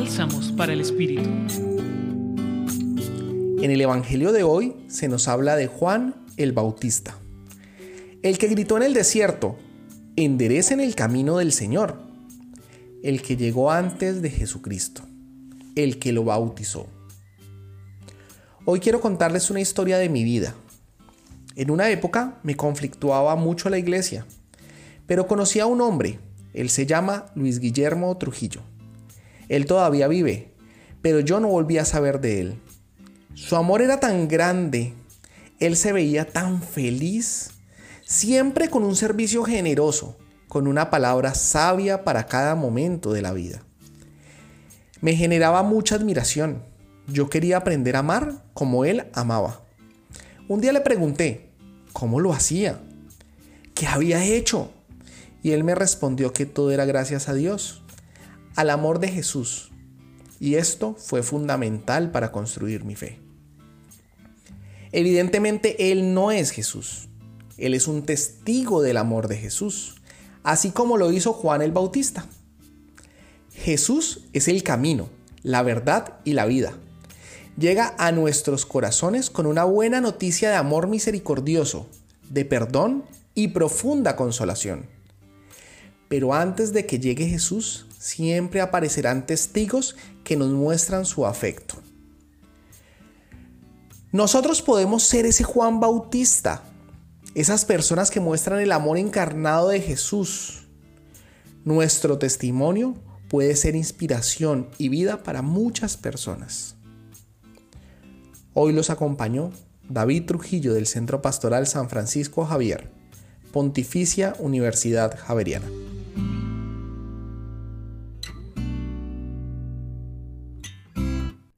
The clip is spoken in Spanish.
Bálsamos para el Espíritu. En el Evangelio de hoy se nos habla de Juan el Bautista, el que gritó en el desierto, enderecen el camino del Señor, el que llegó antes de Jesucristo, el que lo bautizó. Hoy quiero contarles una historia de mi vida. En una época me conflictuaba mucho la iglesia, pero conocí a un hombre, él se llama Luis Guillermo Trujillo. Él todavía vive, pero yo no volví a saber de él. Su amor era tan grande, él se veía tan feliz, siempre con un servicio generoso, con una palabra sabia para cada momento de la vida. Me generaba mucha admiración. Yo quería aprender a amar como él amaba. Un día le pregunté, ¿cómo lo hacía? ¿Qué había hecho? Y él me respondió que todo era gracias a Dios, al amor de Jesús. Y esto fue fundamental para construir mi fe. Evidentemente Él no es Jesús. Él es un testigo del amor de Jesús, así como lo hizo Juan el Bautista. Jesús es el camino, la verdad y la vida. Llega a nuestros corazones con una buena noticia de amor misericordioso, de perdón y profunda consolación. Pero antes de que llegue Jesús, siempre aparecerán testigos que nos muestran su afecto. Nosotros podemos ser ese Juan Bautista, esas personas que muestran el amor encarnado de Jesús. Nuestro testimonio puede ser inspiración y vida para muchas personas. Hoy los acompañó David Trujillo del Centro Pastoral San Francisco Javier, Pontificia Universidad Javeriana.